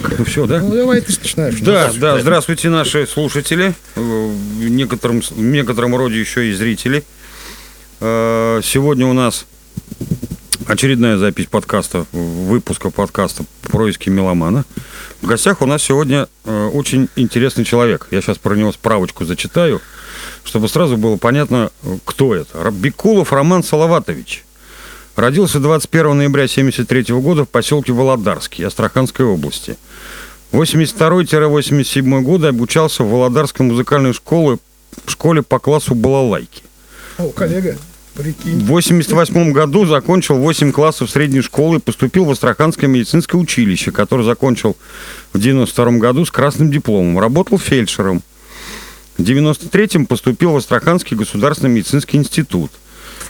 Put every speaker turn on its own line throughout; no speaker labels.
Так, все, да?
Ну, давай ты начинаешь.
Да, да, здравствуйте, наши слушатели, э, в некотором, в некотором роде еще и зрители. Э, Сегодня у нас очередная запись подкаста, выпуска подкаста «Происки меломана». В гостях у нас сегодня э, очень интересный человек. Я сейчас про него справочку зачитаю, чтобы сразу было понятно, кто это. Бекулов Роман Салаватович. Родился 21 ноября 1973 года в поселке Володарский Астраханской области. 82-87 годы обучался в Володарской музыкальной школе, школе по классу балалайки.
О, коллега,
В
прикинь.
88 году закончил 8 классов средней школы и поступил в Астраханское медицинское училище, которое закончил в 92 году с красным дипломом. Работал фельдшером. В 93-м поступил в Астраханский государственный медицинский институт.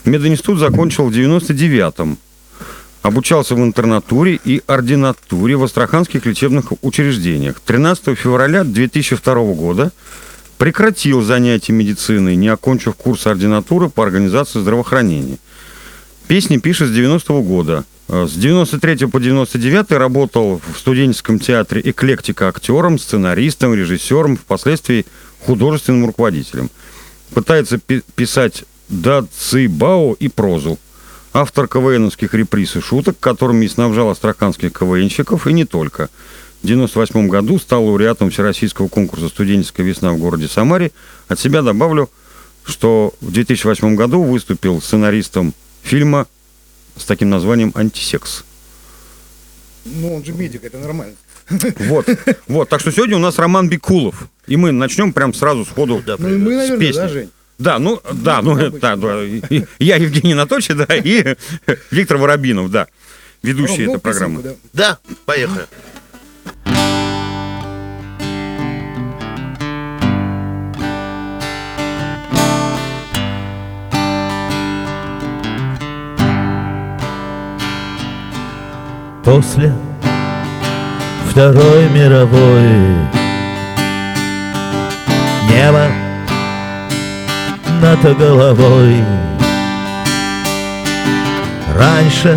Мединститут закончил в 99-м. Обучался в интернатуре и ординатуре в астраханских лечебных учреждениях. 13 февраля 2002 года прекратил занятия медициной, не окончив курс ординатуры по организации здравоохранения. Песни пишет с 90-го года. Э, С 93 по 99 работал в студенческом театре «Эклектика» актером, сценаристом, режиссером, впоследствии художественным руководителем. Пытается пи- писать дацибао и прозу. Автор КВНовских реприз и шуток, которыми снабжал астраханских КВНщиков, и не только. В 1998 году стал лауреатом Всероссийского конкурса «Студенческая весна» в городе Самаре. От себя добавлю, что в 2008 году выступил сценаристом фильма с таким названием «Антисекс».
Ну, он же медик, это нормально.
Вот, вот. Так что сегодня у нас Роман Бекулов. И мы начнем прям сразу сходу
Ну и мы,
с
наверное,
песни.
да, Жень?
Да, ну, да, ну,
обычно.
да, да. И- Я Евгений Анатольевич, да, и Виктор Воробинов, да, ведущий
ну,
этой программы.
песенку, да.
Да, поехали.
После Второй мировой Небо над головой. Раньше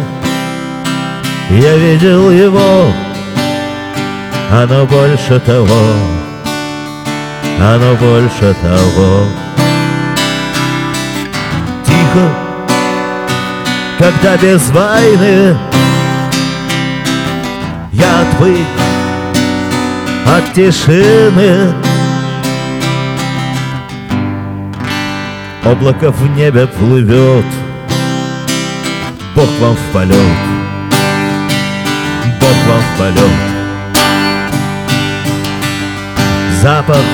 я видел его Оно больше того Оно больше того. Тихо Когда без войны я отвык от тишины Облако в небе плывет. Бог вам в полет. Бог вам в полет. Запах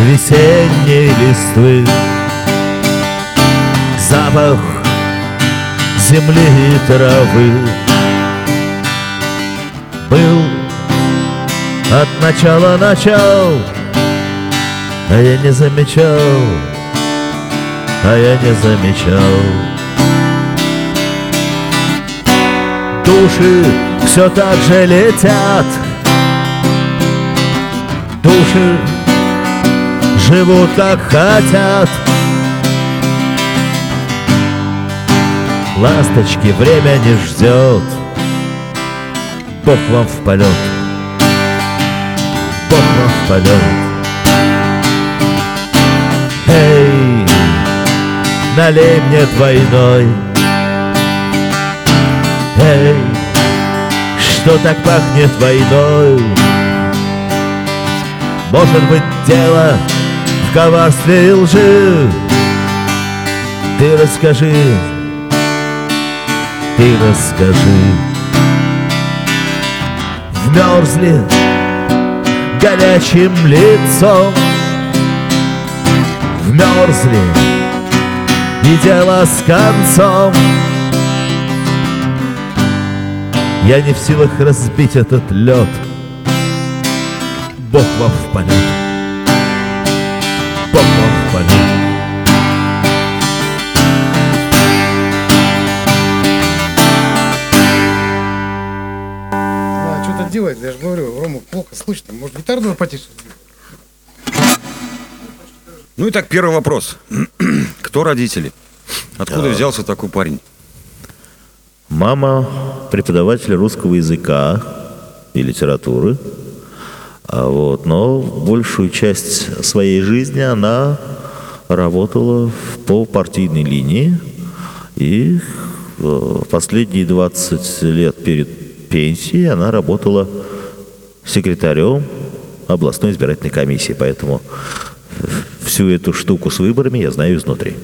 весенней листвы. Запах земли и травы. Был от начала начал, а я не замечал, а я не замечал. Души все так же летят, души живут как хотят. Ласточки время не ждет. Бог вам в полет Бог вам в полет Эй, налей мне двойной. Эй, что так пахнет войной? Может быть дело в коварстве и лжи? Ты расскажи, ты расскажи. Вмерзли горячим лицом. Вмерзли и дело с концом Я не в силах разбить этот лед Бог вам в полет Бог вам в полет
А, что-то делает, я же говорю, Рома, плохо слышно. Может, гитару надо потише?
Ну и так, первый вопрос. Кто родители? Откуда взялся такой парень?
Мама преподаватель русского языка и литературы. А вот, но большую часть своей жизни она работала по партийной линии. И э, последние 20 лет перед пенсией она работала секретарем областной избирательной комиссии. Поэтому всю эту штуку с выборами я знаю изнутри.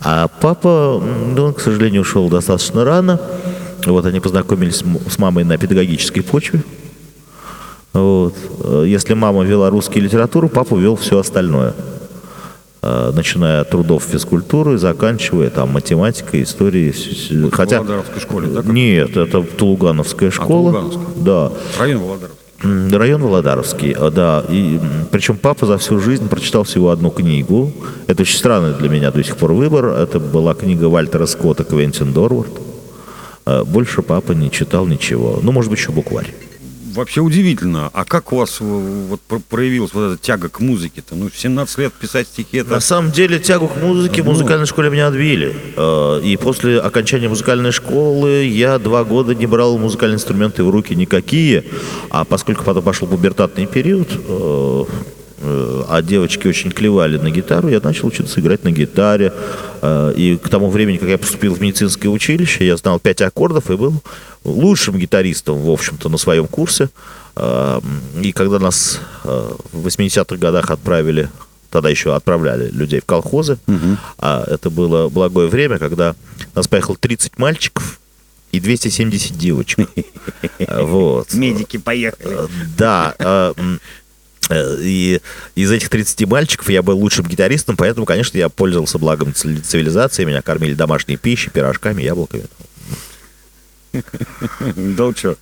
А папа, ну, он, к сожалению, ушел достаточно рано. Вот они познакомились с мамой на педагогической почве. Вот. Если мама вела русский литературу, папа вел все остальное. А, начиная от трудов физкультуры, заканчивая там математикой, историей. Хотя...
В Володаровской школе, да?
Нет, это Тулугановская школа.
Тулугановская.
Да.
Район Володаровский.
Район Володаровский, а, да. И, причем папа за всю жизнь прочитал всего одну книгу. Это очень странный для меня до сих пор выбор. Это была книга Вальтера Скотта «Квентин Дорвард». А, Больше папа не читал ничего. Ну, может быть, еще букварь.
Вообще удивительно. А как у вас э, вот про- проявилась вот эта тяга к музыке-то? Ну, в 17 лет писать стихи это...
На самом деле тягу к музыке в музыкальной школе меня отбили. Э, И после окончания музыкальной школы я два года не брал музыкальные инструменты в руки никакие. А поскольку потом пошел пубертатный период, э, а девочки очень клевали на гитару, я начал учиться играть на гитаре. Э, И к тому времени, как я поступил в медицинское училище, я знал пять аккордов и был лучшим гитаристом, в общем-то, на своем курсе. Э, И когда нас э, в 80-х годах отправили тогда еще отправляли людей в колхозы. А это было благое время, когда нас поехало 30 мальчиков и 270 девочек. Вот.
Медики поехали.
Э, Да. Э, И из этих 30 мальчиков я был лучшим гитаристом, поэтому, конечно, я пользовался благом ци- цивилизации. Меня кормили домашней пищей, пирожками, яблоками.
Да что?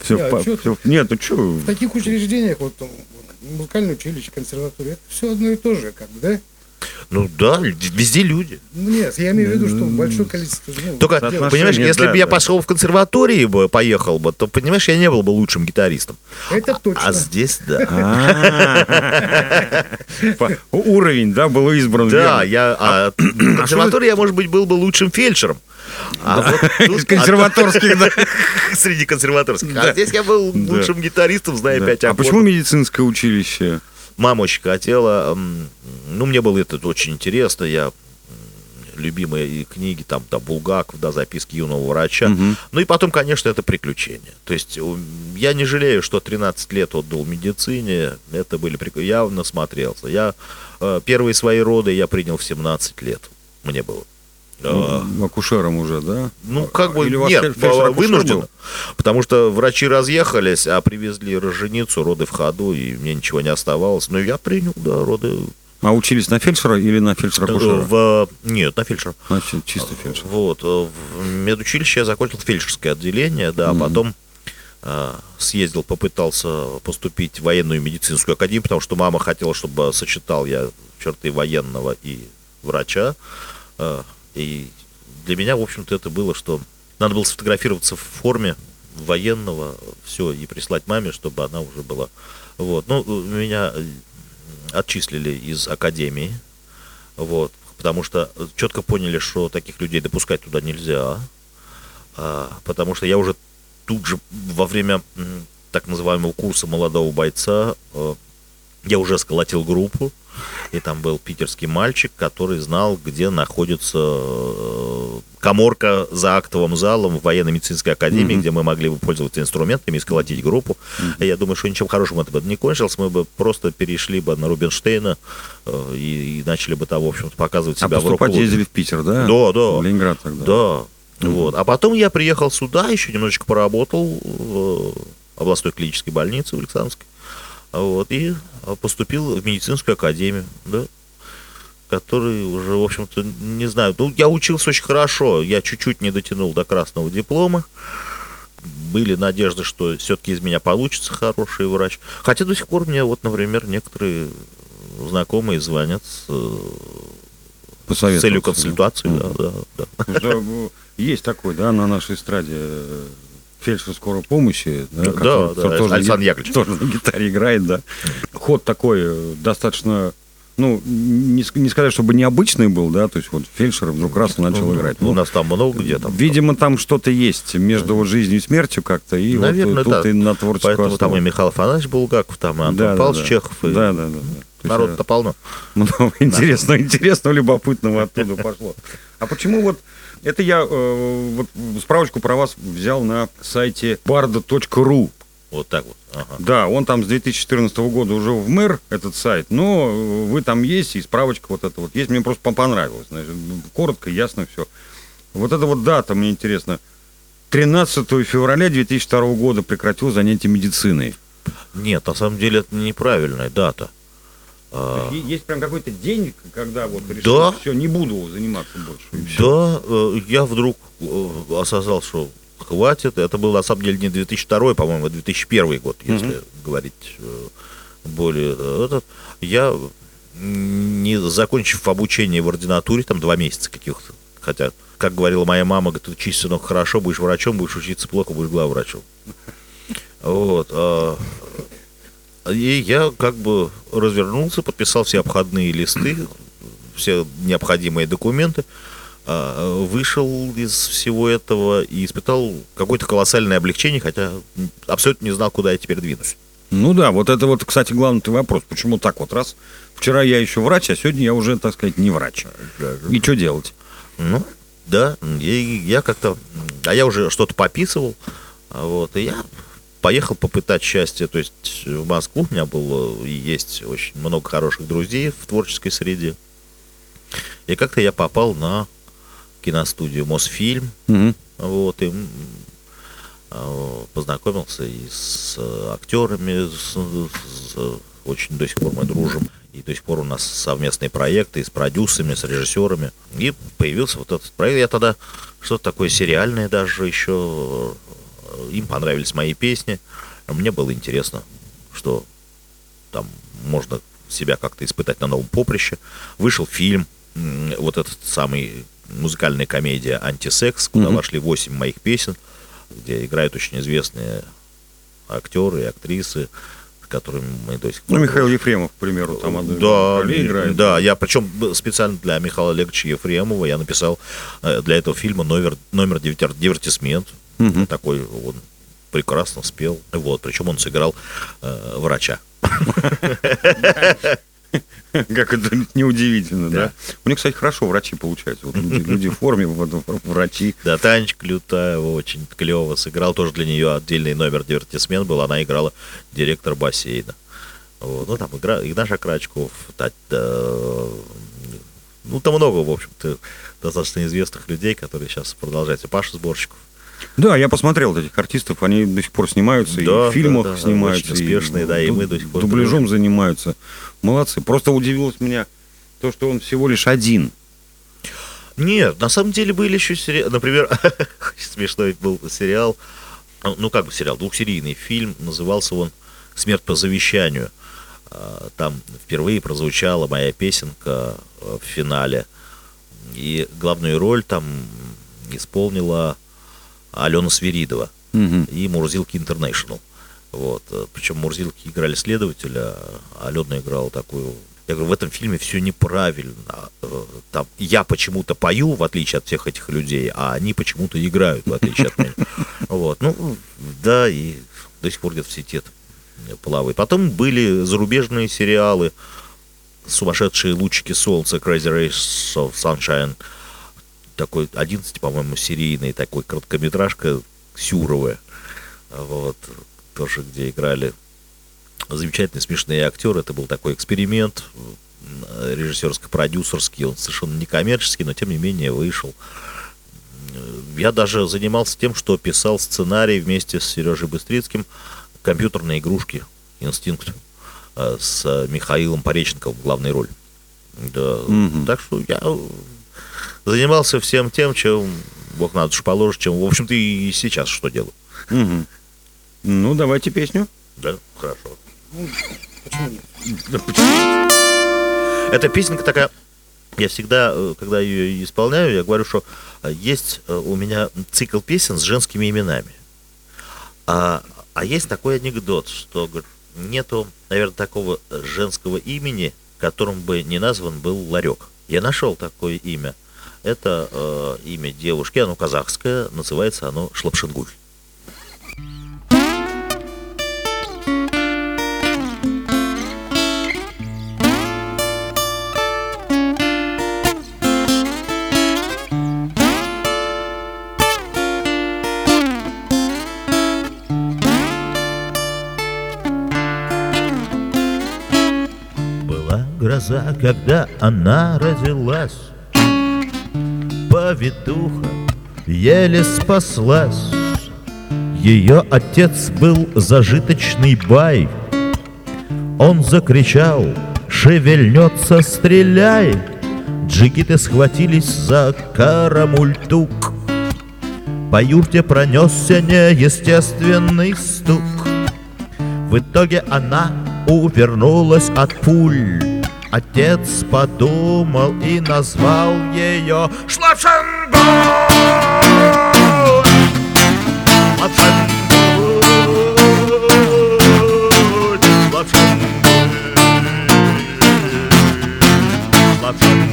Все, Нет, ну что?
В таких учреждениях, вот музыкальное училище, консерватория, это все одно и то же, как бы, да?
Ну да, везде люди.
Ну, нет, я имею в виду, что большое количество... ну,
Только, понимаешь, если
да,
бы я
да.
пошел в консерватории бы, поехал бы, то, понимаешь, я не был бы лучшим гитаристом.
Это точно.
А здесь, да.
Уровень, да, был избран.
Да, я а, в консерватории я, может быть, был бы лучшим фельдшером. А вот тут-
Из консерваторских, да.
Среди консерваторских.
Да.
А здесь я был лучшим гитаристом, зная пять
А почему медицинское училище?
Мама очень хотела. Ну, мне было это очень интересно. Я любимые книги, там, да, Булгаков, да, записки юного врача. Ну и потом, конечно, это приключения. То есть я не жалею, что 13 лет отдал медицине. Это были прик- Я насмотрелся. Я э, первые свои роды я принял в 17 лет. Мне было. Э,
Ну, Акушером уже, да?
ну, как бы,
Или
нет, вынужденно.
был?
Потому что врачи разъехались, а привезли роженицу, роды в ходу, и мне ничего не оставалось. Но я принял, да, роды
А учились на фельдшера или на фельдшера-акушера?
в... Нет, на фельдшера.
Значит, чисто фельдшер.
Вот, э, в медучилище я закончил фельдшерское отделение, да, а потом э, съездил, попытался поступить в военную медицинскую академию, потому что мама хотела, чтобы сочетал я черты военного и врача. Э, И для меня, в общем-то, это было, что надо было сфотографироваться в форме военного, все, и прислать маме, чтобы она уже была. Вот. Ну, меня э, отчислили из академии, вот, потому что четко поняли, что таких людей допускать туда нельзя, а, потому что я уже тут же во время так называемого курса молодого бойца э, я уже сколотил группу, и там был питерский мальчик, который знал, где находится э, коморка за актовым залом в военно-медицинской академии, где мы могли бы пользоваться инструментами и сколотить группу. И я думаю, что ничем хорошим это бы не кончилось, мы бы просто перешли бы на Рубинштейна э, и, и начали бы там, в общем-то, показывать
А
себя в
поступать
рок-клубе.
ездили в Питер, да?
Да, да.
В Ленинград тогда.
Да. Вот. А потом я приехал сюда, еще немножечко поработал в областной клинической больнице в Александровской. Вот, и поступил в медицинскую академию, да, который уже, в общем-то, не знаю, ну, я учился очень хорошо, я чуть-чуть не дотянул до красного диплома, были надежды, что все-таки из меня получится хороший врач. Хотя до сих пор мне, вот, например, некоторые знакомые звонят с, э, с целью консультации. Да, да, да.
Ну, есть такой, да, на нашей эстраде э, фельдшер скорой помощи. Да,
Да,
который-
да,
который тоже
Александр Яковлевич.
Тоже на гитаре играет, да. Ход такой э, достаточно ну, не, не сказать, чтобы необычный был, да, то есть вот фельдшер вдруг раз и начал играть.
У
Ну,
нас там много где там.
Видимо, там что-то есть между вот жизнью и смертью как-то, и
Наверное,
вот тут
да.
и на творческую
Поэтому там
основу.
и Михаил Афанасьевич Булгаков, там и Антон
Да, да,
Павлович
да.
Чехов. и
Да, да, да. да.
Народ-то полно.
Много интересного, интересного, любопытного оттуда пошло. А почему вот это я э, вот справочку про вас взял на сайте bardo.ru.
Вот так вот. Ага.
Да, он там с 2014 года уже в мэр, этот сайт, но э, вы там есть, и справочка вот эта вот есть. Мне просто по- понравилось. Значит, коротко, ясно все. Вот эта вот дата, мне интересно. 13 февраля 2002 года прекратил занятия медициной.
Нет, на самом деле это неправильная дата. А,
Есть прям какой-то день, когда вот
Да.
все, не буду заниматься больше.
Да, э, я вдруг э, осознал, что хватит. Это был на самом деле не 2002, по-моему, а 2001 год, если говорить э, более этот. Я, не закончив обучение в ординатуре, там два месяца каких-то, хотя, как говорила моя мама, говорит, учись, сынок, хорошо, будешь врачом, будешь учиться плохо, будешь главврачом. Вот. И я как бы развернулся, подписал все обходные листы, все необходимые документы, а, вышел из всего этого и испытал какое-то колоссальное облегчение, хотя абсолютно не знал, куда я теперь двинусь.
Ну да, вот это вот, кстати, главный вопрос. Почему так вот раз? Вчера я еще врач, а сегодня я уже, так сказать, не врач. И что делать?
Ну, да, и я как-то... А я уже что-то пописывал, вот, и я поехал попытать счастье, то есть в Москву у меня было и есть очень много хороших друзей в творческой среде. И как-то я попал на киностудию Мосфильм,
Мгм.
вот, и а, познакомился и с э, актерами, с, с- очень до сих пор мы дружим, и до сих пор у нас совместные проекты и с продюсерами, с режиссерами. И появился вот этот проект. Я тогда что-то такое сериальное даже еще. Э, Им понравились мои песни. Мне было интересно, что там можно себя как-то испытать на новом поприще. Вышел фильм, вот этот самый музыкальная комедия «Антисекс», куда
Мгм.
вошли 8 моих песен, где играют очень известные актеры и актрисы, с которыми мы до сих пор...
Ну, Михаил Ефремов, к примеру, там одну
да,
играет.
да, я причем специально для Михаила Олеговича Ефремова я написал э, для этого фильма номер, номер дивертисмент.
Мгм.
Такой он прекрасно спел. Вот, причем он сыграл э, врача.
Как это неудивительно, да.
Да.
У них, кстати, хорошо врачи получаются. Вот люди, люди в форме, врачи.
Да, Танечка Лютаева очень клево сыграл. Тоже для нее отдельный номер дивертисмент был. Она играла директор бассейна. Вот. Ну, там игра, Игнаш Акрачков, э, ну, там много, в общем-то, достаточно известных людей, которые сейчас продолжают. И Паша Сборщиков.
Да, я посмотрел этих артистов, они до сих пор снимаются, и
Да,
в фильмах
да, да,
снимаются.
очень успешные, да, и мы до сих пор
Дубляжом
дружим.
занимаются. Молодцы. Просто удивилось меня то, что он всего лишь один.
Нет, на самом деле были еще сериалы. Например, смешной был сериал, ну как бы сериал, двухсерийный фильм, назывался он «Смерть по завещанию». А, Там впервые прозвучала моя песенка э, в финале. И главную роль там исполнила Алена Свиридова
Мгм.
и Мурзилки Интернешнл. Вот. э, Причем Мурзилки играли следователя, а Алена играла такую... Я говорю, в этом фильме все неправильно. Э, Там я почему-то пою, в отличие от всех этих людей, а они почему-то играют, в отличие от меня. Вот. Ну, да, и до сих пор где-то в сети плавает. Потом были зарубежные сериалы, «Сумасшедшие лучики солнца», «Crazy Rays of Sunshine», такой 11, по-моему, серийный такой короткометражка Сюровая. Вот, тоже где играли замечательные смешные актеры. Это был такой эксперимент режиссерско-продюсерский. Он совершенно не коммерческий, но тем не менее вышел. Я даже занимался тем, что писал сценарий вместе с Сережей Быстрицким компьютерные игрушки «Инстинкт» э, с Михаилом Пореченковым в главной роли. Да.
Мгм.
Так что я занимался всем тем, чем Бог на душу положит, чем, в общем-то, и сейчас что делаю.
Мгм. Ну, давайте песню.
Да, хорошо.
Почему нет?
Да почему?
Эта песенка такая, я всегда, э, когда ее исполняю, я говорю, что э, есть э, у меня цикл песен с женскими именами. А, а есть такой анекдот, что говорит, нету, наверное, такого женского имени которым бы не назван был ларек. Я нашел такое имя. Это э, имя девушки, оно казахское, называется оно Шлапшингуль. Гроза, когда она родилась Повитуха еле спаслась. Ее отец был зажиточный бай. Он закричал, шевельнется, стреляй! Джигиты схватились за карамультук. По юрте пронесся неестественный стук. В итоге она увернулась от пуль. Отец подумал и назвал ее Шлапшангуль! Шлапшангуль! Шлапшангуль! Шлапшангуль!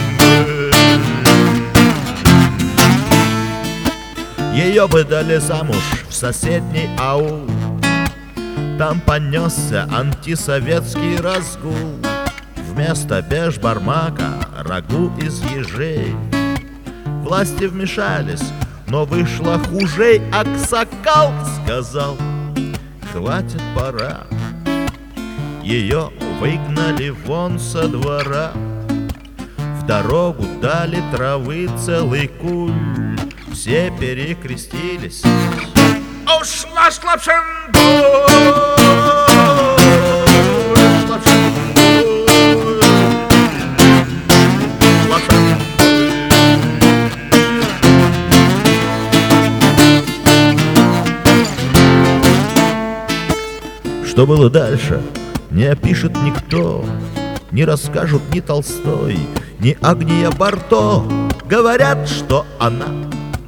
Ее выдали замуж в соседний аул там понесся антисоветский разгул Вместо бешбармака рагу из ежей. Власти вмешались, но вышло хужей Аксакал сказал, хватит пора Ее выгнали вон со двора. В дорогу дали травы целый куль. Все перекрестились. Ушла Что было дальше, не опишет никто, не расскажут ни Толстой, ни Агния Барто. Говорят, что она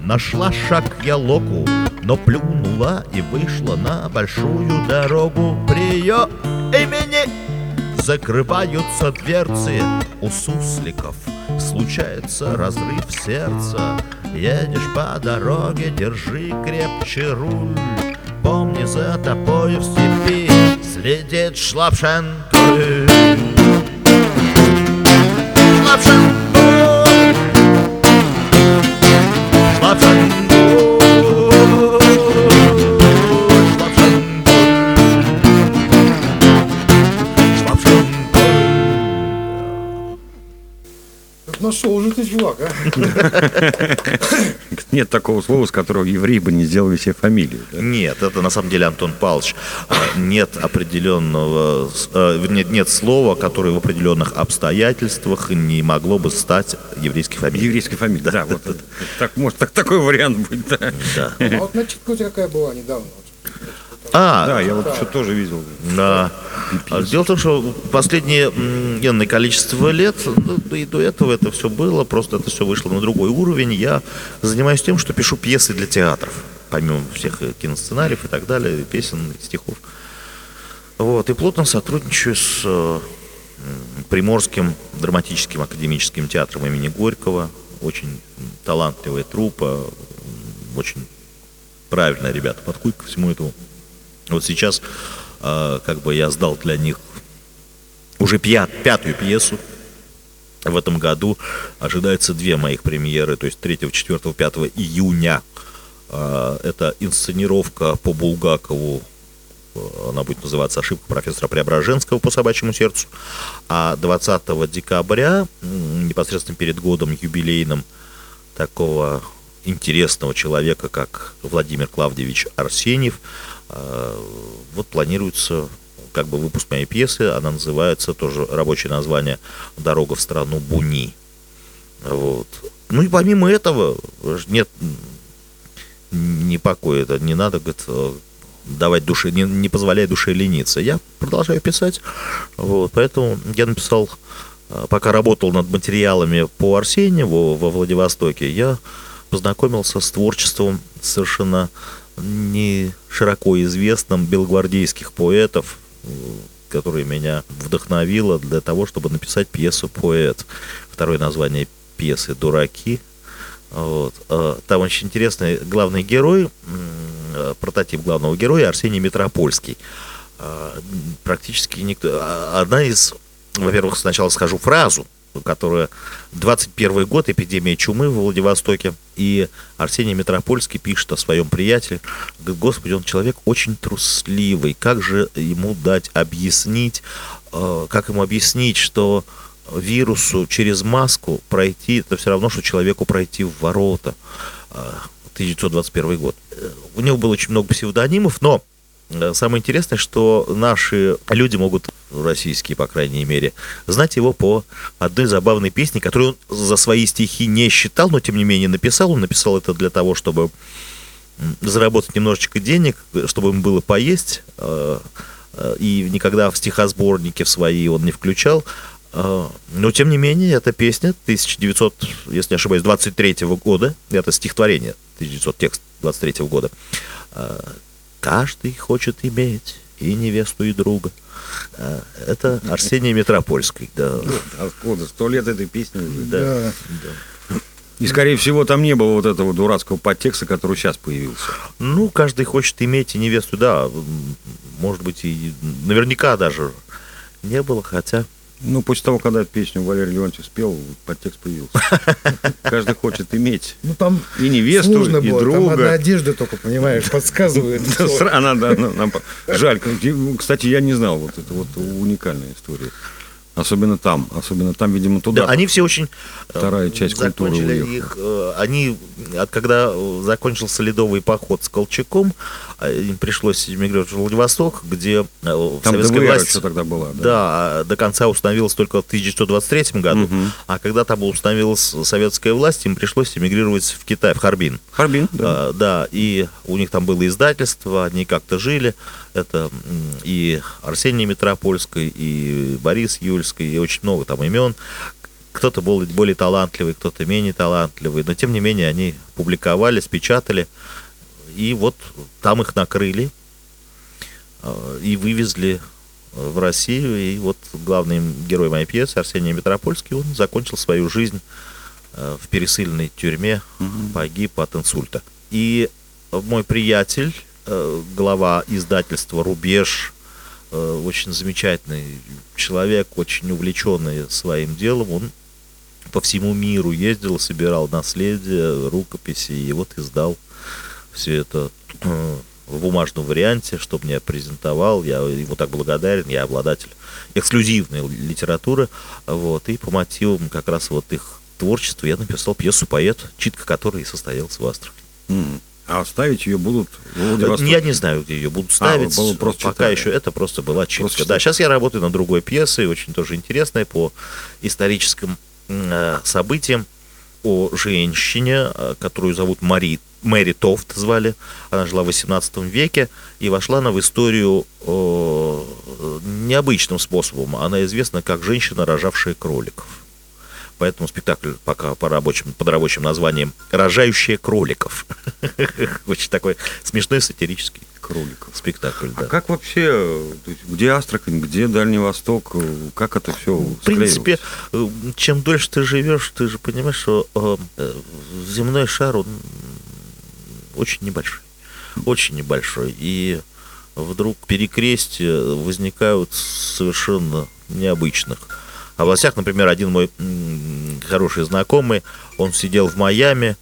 нашла шаг Ялоку, но плюнула и вышла на большую дорогу при ее имени. Закрываются дверцы у сусликов, случается разрыв сердца. Едешь по дороге, держи крепче руль, помни за тобой в степи следит Шлапшенко. Шлапшенко!
Тут нашел уже ты, чувак, а?
Нет такого слова, с которого евреи бы не сделали себе фамилию. да?
Нет, это на самом деле Антон Павлович. А, Нет определенного, э, вернее, нет слова, которое в определенных обстоятельствах не могло бы стать еврейской фамилией.
Еврейская фамилия, да, вот это. Так, может, так, такой вариант быть, да.
Да.
А вот начитка у тебя какая была недавно? Вот.
А,
Да, я вот что тоже видел.
Да. А Дело в том, что последнее энное количество лет, ну, да и до этого это все было, просто это все вышло на другой уровень. Я занимаюсь тем, что пишу пьесы для театров, помимо всех э, киносценариев и так далее, песен, стихов. Вот, и плотно сотрудничаю с э, Приморским драматическим академическим театром имени Горького. Очень талантливая труппа, м, очень правильные ребята подходят ко всему этому. Вот сейчас э, как бы я сдал для них уже пят- пятую пьесу. В этом году ожидается две моих премьеры, то есть 3, 4, 5 июня. Э, Это инсценировка по Булгакову, э, она будет называться «Ошибка профессора Преображенского по собачьему сердцу». А 20 декабря, непосредственно перед годом юбилейным, такого интересного человека, как Владимир Клавдевич Арсеньев, вот планируется как бы выпуск моей пьесы, она называется, тоже рабочее название «Дорога в страну Буни». Вот. Ну и помимо этого, нет ни покоя, это не надо, говорит, э, давать душе, не, не позволяя душе лениться. Я продолжаю писать, вот, поэтому я написал, э, пока работал над материалами по Арсеньеву во Владивостоке, я познакомился с творчеством совершенно не широко известным белогвардейских поэтов, э, которая меня вдохновила для того, чтобы написать пьесу «Поэт». Второе название пьесы «Дураки». Вот. А, Там очень интересный главный герой, э, прототип главного героя Арсений Метропольский. А, Практически никто... а, Одна из... Во-первых, сначала скажу фразу, которая 21 год, эпидемия чумы в Владивостоке, и Арсений Метропольский пишет о своем приятеле. Говорит, господи, он человек очень трусливый, как же ему дать объяснить, э, как ему объяснить, что вирусу через маску пройти, это все равно, что человеку пройти в ворота. Э, 1921 год. Э, У него было очень много псевдонимов, но э, самое интересное, что наши люди могут, российские, по крайней мере, знать его по одной забавной песне, которую он за свои стихи не считал, но тем не менее написал. Он написал это для того, чтобы заработать немножечко денег, чтобы им было поесть. э, э, И никогда в стихосборники в свои он не включал. Э, Но, тем не менее, эта песня 1900, если не ошибаюсь, 23 года, это стихотворение 1900, текст 23 года. Каждый хочет иметь и невесту, и друга. Э, Это Арсений Метропольский, да.
Откуда? Сто лет этой песни уже.
Да.
И, скорее всего, там не было вот этого дурацкого подтекста, который сейчас появился.
Ну, каждый хочет иметь и невесту, да. Может быть, и наверняка даже не было, хотя...
Ну, после того, когда песню Валерий Леонтьев спел, подтекст появился. Каждый хочет иметь
Ну там
и невесту,
сложно
и
было, там
друга.
одна одежда только, понимаешь, подсказывает.
Она, да, Жаль. Кстати, я не знал. Вот это вот уникальная история. Особенно там. Особенно там, видимо, туда.
Да, они все очень... э,
Вторая часть культуры
закончили
уехала.
их, э, Они, от когда э, закончился ледовый поход с Колчаком, э, им пришлось эмигрировать в Владивосток, где э,
Там
советская
ДВР
власть...
тогда была.
Да, а до конца установилась только в 1923 году,
Мгм.
а когда там установилась советская власть, им пришлось эмигрировать в Китай, в Харбин.
Харбин, да.
А, да, и у них там было издательство, они как-то жили. Это и Арсений Метропольский, и Борис Юльский, и очень много там имен. Кто-то был более талантливый, кто-то менее талантливый, но тем не менее они публиковались, печатали, и вот там их накрыли а, и вывезли в Россию, и вот главный герой моей пьесы Арсений Метропольский, он закончил свою жизнь э, в пересыльной тюрьме, погиб от инсульта. И мой приятель, глава издательства «Рубеж», э, очень замечательный человек, очень увлеченный своим делом, он по всему миру ездил, собирал наследие, рукописи, и вот издал все это э, в бумажном варианте, чтобы мне презентовал. Я ему так благодарен, я обладатель эксклюзивной литературы. Вот, и по мотивам как раз вот их творчества я написал пьесу «Поэт», читка которой и состоялась в Астрахани.
М. А ставить ее будут в Владивостоке?
Я не знаю, где ее будут ставить.
вы было просто
Пока
читали.
еще это просто была читка.
Просто
да, сейчас я работаю над другой пьесой, очень тоже интересной по историческим э, событиям о женщине, э, которую зовут Мари, Мэри Тофт звали. Она жила в 18 веке и вошла она в историю э, необычным способом. Она известна как женщина, рожавшая кроликов. Поэтому спектакль пока по рабочим, под рабочим названием «Рожающие кроликов». Очень такой смешной сатирический
кроликов.
спектакль,
А
да.
как вообще, э, где Астрахань, где Дальний Восток, э, как это все
В принципе, э, чем дольше ты живешь, ты же понимаешь, что земной шар, он очень небольшой. Очень небольшой. И вдруг перекрестия возникают совершенно необычных областях. Например, один мой хороший знакомый, он сидел в Майами,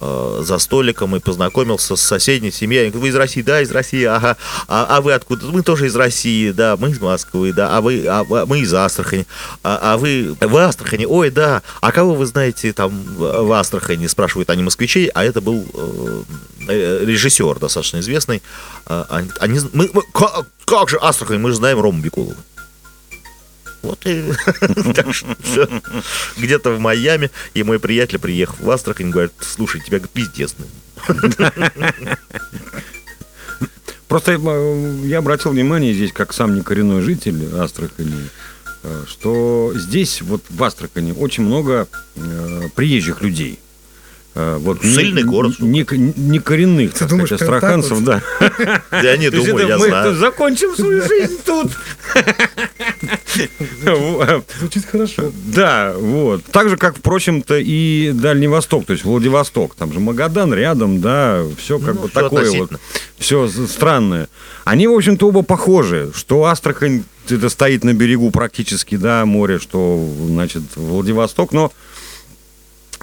э, за столиком и познакомился с соседней семьей. Они говорят, вы из России? Да, из России, ага. А, а вы откуда? Мы тоже из России, да, мы из Москвы, да, а вы, а, а мы из Астрахани. А, а вы в Астрахани? Ой, да. А кого вы знаете там в Астрахани? Спрашивают они москвичей, а это был э, э, режиссер достаточно известный. А, Они, они мы, мы- как, как же Астрахань? Мы же знаем Рому Бекулова. Вот и где-то в Майами, и мой приятель, приехав в Астрахань, говорит, слушай, тебя пиздец.
Просто э, я обратил внимание здесь, как сам не коренной житель Астрахани, э, что здесь, вот в Астрахани, очень много э, приезжих людей. Э, вот
Сильный
не,
город,
не, не коренных,
Ты
так
думаешь,
сказать, астраханцев, да.
Я не думаю, я
мы
знаю.
закончим свою жизнь тут.
Звучит хорошо.
Да, вот. Так же, как, впрочем-то, и Дальний Восток, то есть Владивосток. Там же Магадан рядом, да, все как
Ну,
бы такое вот. Все странное. Они, в общем-то, оба похожи. Что Астрахань это стоит на берегу практически, да, моря, что, значит, Владивосток. Но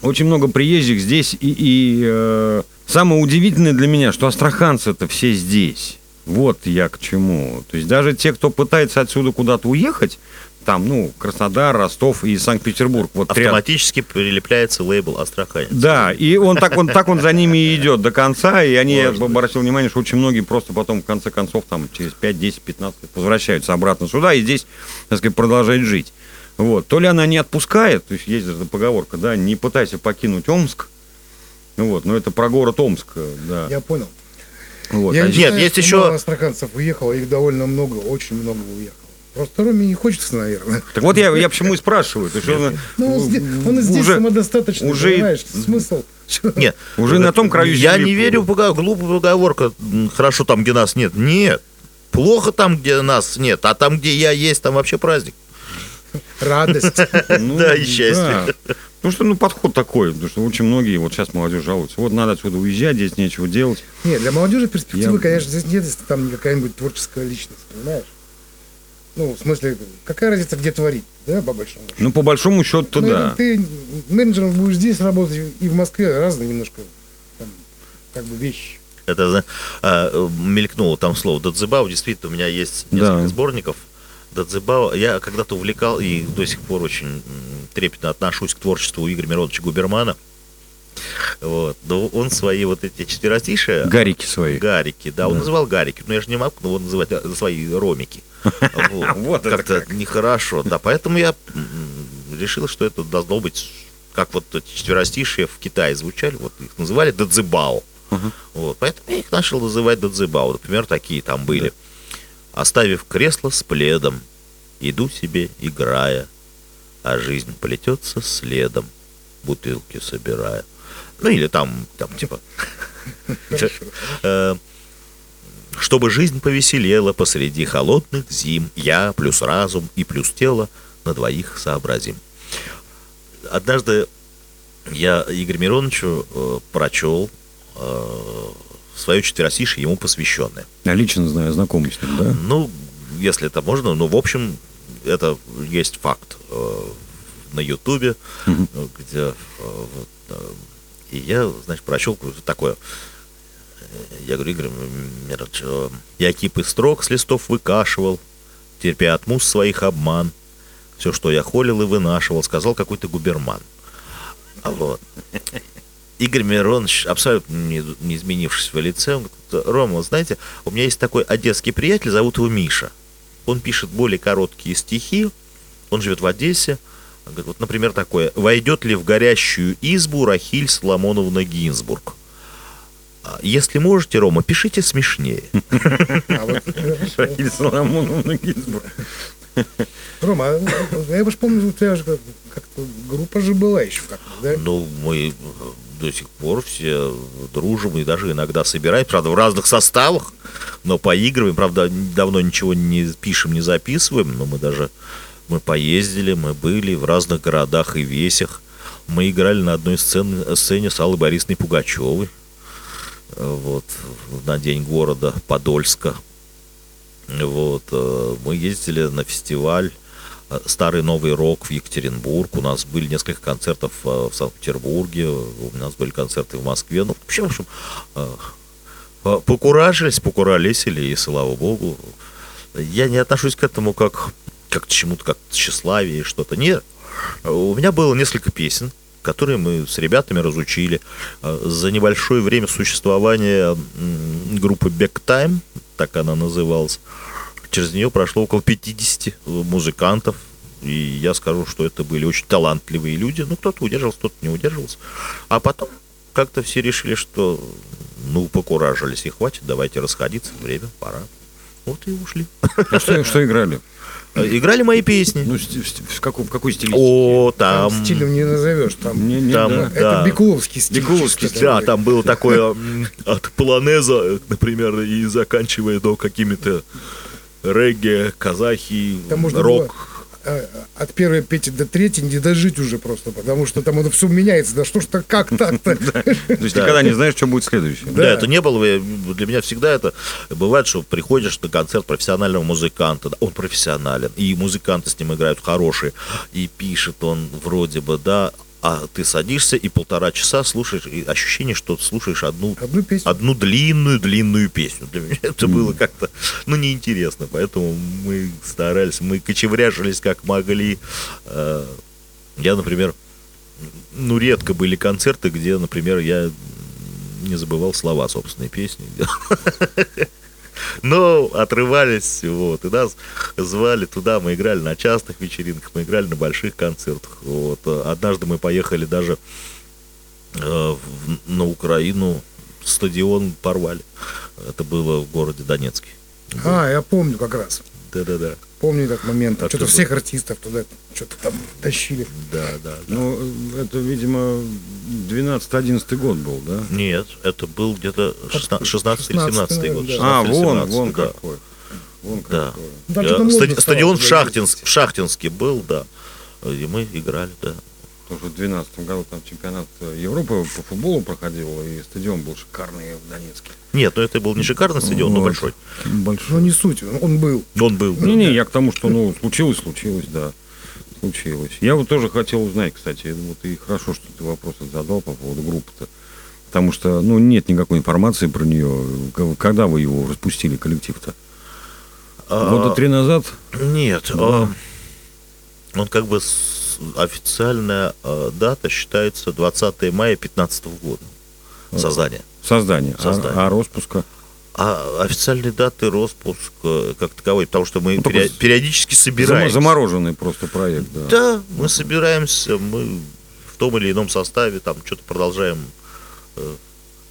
очень много приезжих здесь. И, и э, самое удивительное для меня, что астраханцы-то все здесь. Вот я к чему. То есть даже те, кто пытается отсюда куда-то уехать, там, ну, Краснодар, Ростов и Санкт-Петербург. Вот
Автоматически прилепляется лейбл Астрахань.
да, и он так, он так он за ними и идет до конца, и они, я
Может быть.
обратил внимание, что очень многие просто потом, в конце концов, там, через 5, 10, 15 лет возвращаются обратно сюда и здесь, так сказать, продолжают жить. Вот. То ли она не отпускает, то есть есть эта поговорка, да, не пытайся покинуть Омск, ну вот, но это про город Омск, да.
Я понял.
Вот.
Я
А
Нет,
считаю,
есть еще-
мало астраханцев уехало, их довольно много, очень много уехало. Просто Роме не хочется, наверное.
Так вот я, я почему и спрашиваю, то есть он,
Ну, он, здесь, он здесь
уже,
самодостаточный,
уже
понимаешь? Смысл?
Нет.
уже на том краю
Я не верю в пога- глупую поговорку. м, Хорошо там, где нас нет. Нет. Плохо там, где нас нет. А там, где я есть, там вообще праздник.
Радость.
Ну,
Да, и счастье.
Потому что, ну, подход такой, потому что очень многие, вот сейчас молодежь жалуются, вот надо отсюда уезжать, здесь нечего делать.
Нет, для молодежи перспективы, конечно, здесь нет, если там какая-нибудь творческая личность, понимаешь? Ну, в смысле, какая разница, где творить, да, по большому счету?
Ну, по большому счету,
Ну,
да.
Ты менеджером будешь здесь работать и в Москве разные немножко там, как бы вещи.
Это а, мелькнуло там слово Дадзебао. Действительно, у меня есть несколько
Да.
сборников. Дадзебао. Я когда-то увлекал и до сих пор очень трепетно отношусь к творчеству Игоря Мироновича Губермана. Вот. Но он свои вот эти четверостишие
Гарики свои.
Гарики, да, он
Да.
называл Гарики, но я же не могу его называть а, свои ромики. Вот. Как-то
как.
нехорошо, да, поэтому я решил, что это должно быть, как вот эти четверостишие в Китае звучали, вот их называли дадзибао.
Ага.
Вот, поэтому я их начал называть дадзибао. Например, такие там были. Оставив кресло с пледом, иду себе, играя, а жизнь плетется следом, бутылки собирая. Ну или там, там типа... э, Чтобы жизнь повеселела посреди холодных зим, я плюс разум и плюс тело на двоих сообразим. Однажды я Игорю Мироновичу э, прочел э, свое четверостишее ему посвященное.
Я лично знаю, знакомый с ним, да?
Ну, если это можно, ну, в общем, это есть факт э, на Ютубе, э, где э, вот, э, и я, значит, прочел такое. Я говорю, Игорь Миронович, э, я кипы строк с листов выкашивал, терпя от муз своих обман. Все, что я холил и вынашивал, сказал какой-то губерман. А вот. Игорь Миронович, абсолютно не, не изменившись в лице, он говорит, Рома, знаете, у меня есть такой одесский приятель, зовут его Миша. Он пишет более короткие стихи, он живет в Одессе. Он говорит, вот, например, такое. «Войдет ли в горящую избу Рахиль Соломоновна Гинзбург?» А, Если можете, Рома, пишите смешнее.
А.
Рахиль Соломоновна Гинзбург.
Рома, а, я уж помню, у тебя же как- как-то группа же была еще как-то, да?
Ну, мы до сих пор все дружим и даже иногда собираем, правда, в разных составах, но поигрываем, правда, давно ничего не пишем, не записываем, но мы даже, мы поездили, мы были в разных городах и весях, мы играли на одной сцене, сцене с Аллой Борисовной Пугачевой, э, вот, на День города Подольска, вот, э, мы ездили на фестиваль Старый Новый Рок в Екатеринбург. У нас были несколько концертов э, в Санкт-Петербурге, у нас были концерты в Москве. Ну, вообще, в общем, э, покуражились, покуролесили, и слава богу. Я не отношусь к этому как, как к чему-то, как к тщеславию что-то. Нет. У меня было несколько песен, которые мы с ребятами разучили. Э, За небольшое время существования группы Back Time, так она называлась, через нее прошло около 50 музыкантов. И я скажу, что это были очень талантливые люди. Ну, кто-то удерживался, кто-то не удерживался. А потом как-то все решили, что ну, покуражились и хватит, давайте расходиться, время, пора. Вот и ушли.
А что, что играли?
Э, Играли мои песни.
Ну, в, сти- в какой, в какой стилистике?
О,
Там
там...
стилем не назовешь. Там,
Не- не-
там-
да.
это
да.
Бекуловский стиль.
Бекуловский
чисто
Да,
такой.
там было такое от полонеза, например, и заканчивая до какими-то регги, казахи,
Там можно
рок.
э, от первой пети до третьей не дожить уже просто, потому что там это все меняется. Да что ж так, как так-то?
То есть
Да.
никогда не знаешь, что будет следующее.
Да. Это не было. э, Для меня всегда это бывает, что приходишь на концерт профессионального музыканта. Он профессионален, и музыканты с ним играют хорошие, и пишет он вроде бы, да, а ты садишься и полтора часа слушаешь, и ощущение, что слушаешь одну
Одну песню.
одну длинную-длинную песню. Для меня это было как-то, ну, неинтересно. Поэтому мы старались, мы кочевряжились как могли. Э, Я, например, ну, редко были концерты, где, например, я не забывал слова собственной песни. Но отрывались, вот, и нас звали туда, мы играли на частных вечеринках, мы играли на больших концертах. Вот. Однажды мы поехали даже э, на Украину, стадион порвали. Это было в городе Донецке.
А, я помню как раз.
Да-да-да.
Помню этот момент.
А
Что-то всех артистов туда что-то там тащили.
Да, да, да.
Ну, это, видимо, 12-11 год был, да?
Нет, это был где-то 16, 16 или 17 год.
да.
16
А, вон,
17,
вон
да.
какой. Вон
Да.
какой.
Там
Э, Стадион в, Шахтинск, в Шахтинске был, да. И мы играли, да.
Потому что в 2012 году там чемпионат э, Европы по футболу проходил, и стадион был шикарный в Донецке.
Нет, ну это был не шикарный стадион, но
Вот.
большой.
Ну,
Большой.
не суть, он- был.
Он был.
Не-не, я к тому, что, ну, случилось, случилось, да. Случилось. Я вот тоже хотел узнать, кстати, вот и хорошо, что ты вопрос задал по поводу группы-то. Потому что, ну, нет никакой информации про нее. Когда вы его распустили, коллектив-то?
А,
Года три назад?
Нет,
Да.
а, он как бы с- официальная а, дата считается 20 мая 15 года.
Создание. А-
Создание.
А, распуска?
А официальной даты распуск э, как таковой, потому что мы
Ну,
период- периодически собираемся.
Замороженный просто проект, да.
Да, мы собираемся, мы в том или ином составе там что-то продолжаем э,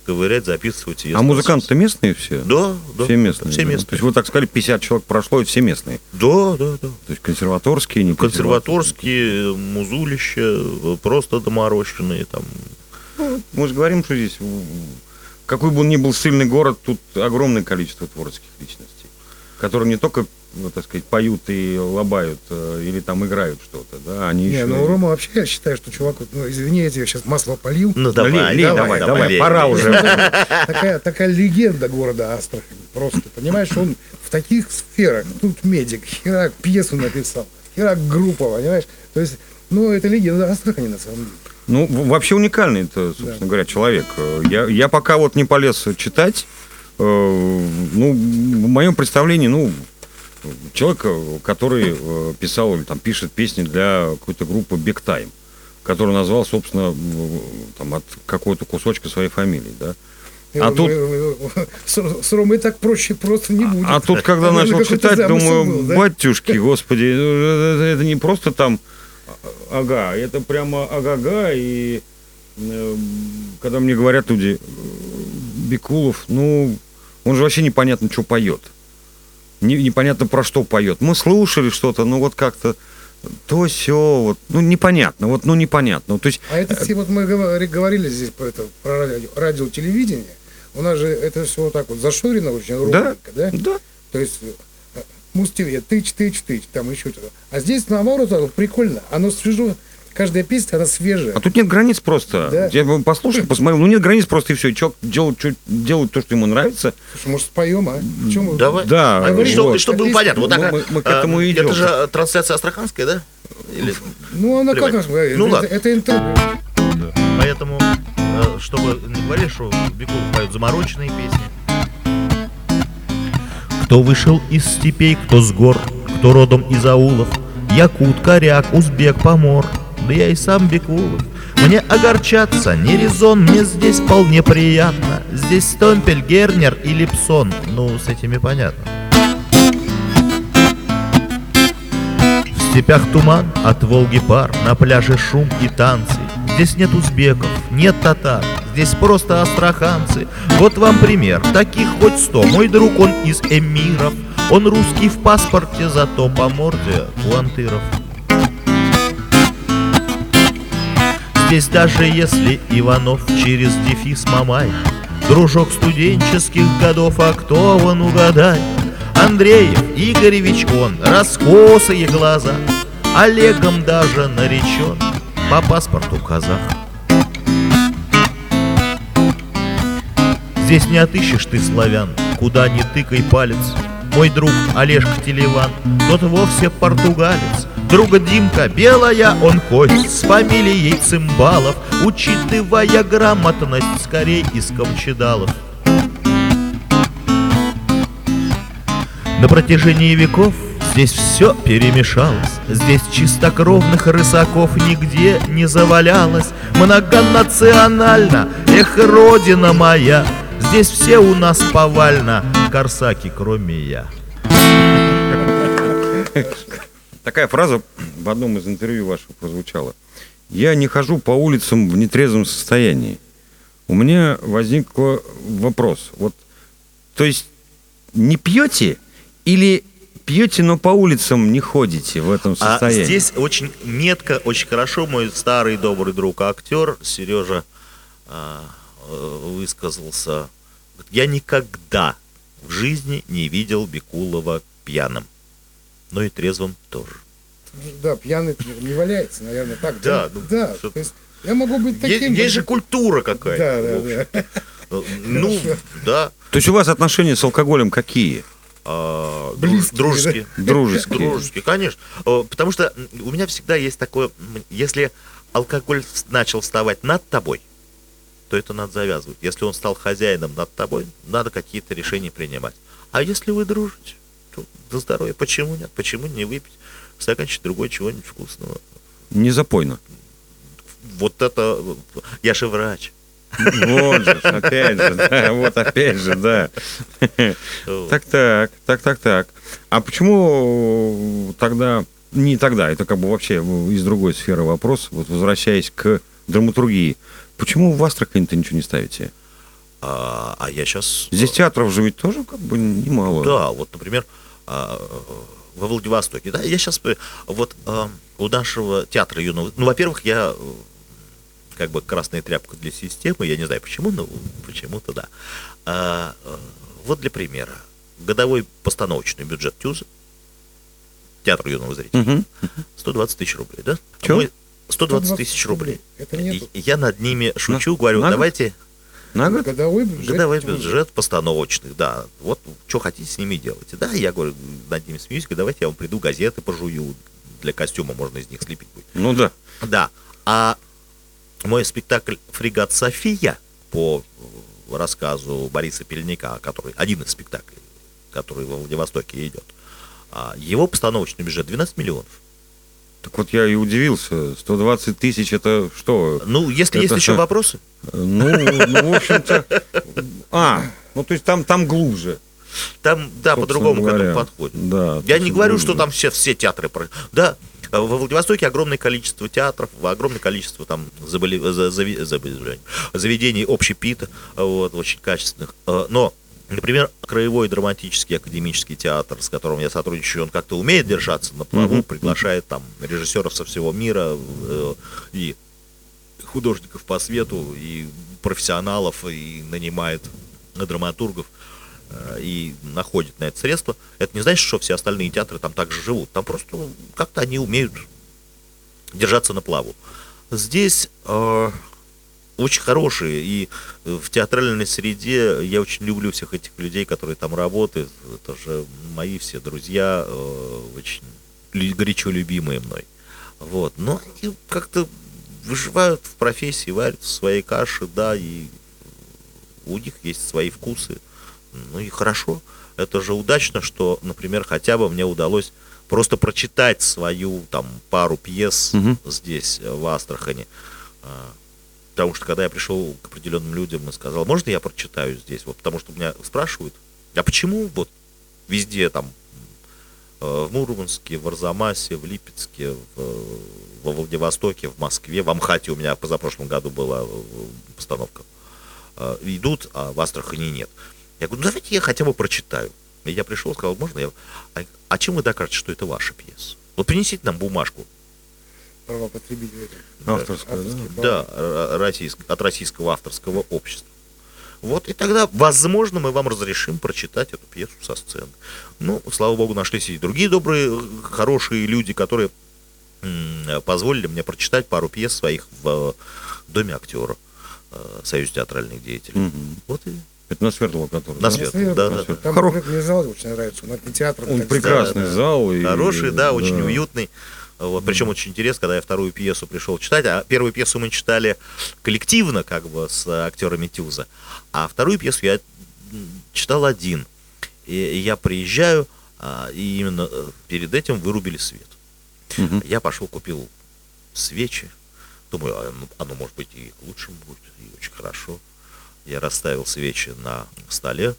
ковырять, записывать.
А музыканты-то местные все?
Да, да.
Все местные.
Все
да?
местные.
То есть вы так сказали, 50 человек прошло, и все местные.
Да, да, да.
То есть консерваторские, не
Консерваторские, музулища, просто доморощенные там.
Мы же говорим, что здесь, какой бы он ни был сильный город, тут огромное количество творческих личностей, которые не только, ну, так сказать, поют и лобают, э, или там играют что-то, да, они
Не,
еще...
ну Рома вообще я считаю, что чувак, ну извини, я тебе сейчас масло полил.
Ну
Да,
давай,
лей, лей,
давай,
давай, давай,
лей,
пора
лей.
уже.
Такая, такая легенда города Астрахань. Просто, понимаешь, он в таких сферах, тут медик, херак пьесу написал, херак группа, понимаешь? То есть, ну, это легенда Астрахани на самом деле.
Ну, вообще уникальный это, собственно говоря, человек. Я, я пока вот не полез читать, ну, в моем представлении, ну, человек, э, который э, писал или там пишет песни для какой-то группы Big Time, которую назвал, собственно, м, там, от какого-то кусочка своей фамилии, да. А тут-
с, с Ромой так проще просто не будет.
А тут, когда
Там
начал читать, думаю,
был, да?
батюшки, господи, ну, это, не просто там а- ага, это прямо ага-га, и э, когда мне говорят люди, э, Бекулов, ну, он же вообще непонятно, что поет. Не- непонятно, про что поет. Мы слушали что-то, ну, вот как-то то все, вот, ну, непонятно, вот, ну, непонятно. То есть,
А это все, вот мы говори- говорили здесь про, это, про радио, радио, телевидение. У нас же это все вот так вот зашорено очень ровненько, да?
да,
То есть э, Муз-ТВ, тыч, тыч, тыч, там еще что-то. А здесь наоборот прикольно. Оно свежо. Каждая песня, она свежая.
А тут нет границ просто.
Да.
Я послушал, посмотрел, ну нет границ просто и все. И человек делает, делает то, что ему нравится.
Слушай, может, споем, а? Чем мы-
Давай.
Да,
А,
говори,
что,
вот.
чтобы было понятно. Вот такая,
мы- мы к этому
а,
идем.
Это же трансляция астраханская, да? Или-
Ну, она
Плевать.
как нас говорит?
Ну,
это,
ладно.
это интервью.
Поэтому, э, чтобы не говорили, что Бекулов поет замороченные песни. Кто вышел из степей, кто с гор, кто родом из аулов, Якут, коряк, узбек, помор, да я и сам Бекулов. Мне огорчаться не резон, мне здесь вполне приятно. Здесь Стомпель, Гернер и Липсон, ну, с этими понятно. В степях туман, от Волги пар, на пляже шум и танцы. Здесь нет узбеков, нет татар, здесь просто астраханцы. Вот вам пример, таких хоть сто, мой друг он из эмиров. Он русский в паспорте, зато по морде у Здесь даже если Иванов через дефис Мамай. Дружок студенческих годов, а кто он угадай? Андреев Игоревич он, раскосые глаза Олегом даже наречен по паспорту казах. Здесь не отыщешь ты славян, куда ни тыкай палец. Мой друг Олежка Телеван, тот вовсе португалец Друга Димка белая, он кость с фамилией Цимбалов Учитывая грамотность скорей из Камчедалов. На протяжении веков здесь все перемешалось Здесь чистокровных рысаков нигде не завалялось Многонационально, эх, родина моя Здесь все у нас повально, корсаки, кроме я
Такая фраза в одном из интервью ваших прозвучала. Я не хожу по улицам в нетрезвом состоянии. У меня возник вопрос. Вот, то есть не пьете или пьете, но по улицам не ходите в этом состоянии?
А здесь очень метко, очень хорошо мой старый добрый друг актер Сережа а, э, высказался. Я никогда в жизни не видел Бекулова пьяным но и трезвым тоже.
Да, пьяный не валяется, наверное, так.
Да,
ну, да. То есть я могу быть таким.
Есть, есть же культура какая-то.
Да, да, да.
Ну, да.
То есть у вас отношения с алкоголем какие?
А,
Близкие,
дружеские.
Дружеские.
Дружеские, конечно. А, потому что у меня всегда есть такое, если алкоголь начал вставать над тобой, то это надо завязывать. Если он стал хозяином над тобой, надо какие-то решения принимать. А если вы дружите, за здоровье. Почему нет? Почему не выпить стаканчик другой чего-нибудь вкусного?
Не запойно.
Вот это... Я же врач.
Вот же, опять же, да, вот опять же, да. Так, так, так, так, так. А почему тогда, не тогда, это как бы вообще из другой сферы вопрос, вот возвращаясь к драматургии, почему в Астрахани-то ничего не ставите?
А, а я сейчас...
Здесь театров же ведь тоже как бы немало.
Да, вот, например, во Владивостоке. Да, я сейчас вот а, у нашего театра юного. Ну, во-первых, я как бы красная тряпка для системы, я не знаю почему, но почему-то да. А, вот для примера. Годовой постановочный бюджет ТЮЗа, театр юного зрителя, угу. 120 тысяч рублей, да?
Чего?
120 тысяч рублей.
Это нету.
Я над ними шучу, на, говорю, на давайте...
На год?
Годовой бюджет.
Годовой бюджет постановочных, да. Вот что хотите с ними делайте. Да, я говорю, над ними смеюсь, говорю, давайте я вам приду, газеты пожую. Для костюма можно из них слепить будет.
Ну да.
Да. А мой спектакль «Фрегат София» по рассказу Бориса Пельника, который один из спектаклей, который во Владивостоке идет, а, его постановочный бюджет 12 миллионов.
Так вот я и удивился. 120 тысяч это что?
Ну, если
это
есть еще вопросы.
Ну, ну, в общем-то... А, ну то есть там, там глубже.
Там, да, по-другому к этому подходит.
Да,
Я не говорю, глубже. что там все, все театры... Да, во Владивостоке огромное количество театров, огромное количество там заболе... заведений общепита, вот, очень качественных. Э, но Например, Краевой драматический академический театр, с которым я сотрудничаю, он как-то умеет держаться на плаву, mm-hmm. приглашает там режиссеров со всего мира э, и художников по свету, и профессионалов, и нанимает драматургов э, и находит на это средства. Это не значит, что все остальные театры там также живут. Там просто как-то они умеют держаться на плаву. Здесь э, очень хорошие. И в театральной среде я очень люблю всех этих людей, которые там работают. Это же мои все друзья, э, очень горячо любимые мной. Вот. Но они как-то выживают в профессии, варят свои каши, да, и у них есть свои вкусы. Ну и хорошо. Это же удачно, что, например, хотя бы мне удалось просто прочитать свою там пару пьес угу. здесь, в Астрахани а, Потому что когда я пришел к определенным людям и сказал, можно я прочитаю здесь? Вот потому что меня спрашивают, а почему вот везде там э, в Мурманске, в Арзамасе, в Липецке, в, во Владивостоке, в Москве, в Амхате у меня позапрошлом году была э, постановка. Э, идут, а в Астрахани нет. Я говорю, ну давайте я хотя бы прочитаю. И я пришел, сказал, можно я... А, а чем вы докажете, что это ваша пьеса? Вот принесите нам бумажку.
Права потребителя.
Авторская, да?
Права.
Да, российск- от российского авторского общества. Вот, и тогда, возможно, мы вам разрешим прочитать эту пьесу со сцены. Ну, слава богу, нашлись и другие добрые, э, хорошие люди, которые позволили мне прочитать пару пьес своих в э, Доме актера э, Союз театральных деятелей.
Мгм.
Вот и
Это на Свердлова, который.
На Свет, да,
да,
Там.
Хоро-
мне зал очень нравится. Он театр.
Он прекрасный
Да, да.
зал. и-
хороший, да, очень
да.
уютный. Вот, причем очень интересно, когда я вторую пьесу пришел читать, а первую пьесу мы читали коллективно, как бы, с э, актерами Тюза, а вторую пьесу я читал один. И, и я приезжаю, а, и именно э, перед этим вырубили свет.
Мгм.
Я пошел, купил свечи. Думаю, а, ну, оно может быть и к лучшему будет, и очень хорошо. Я расставил свечи на столе.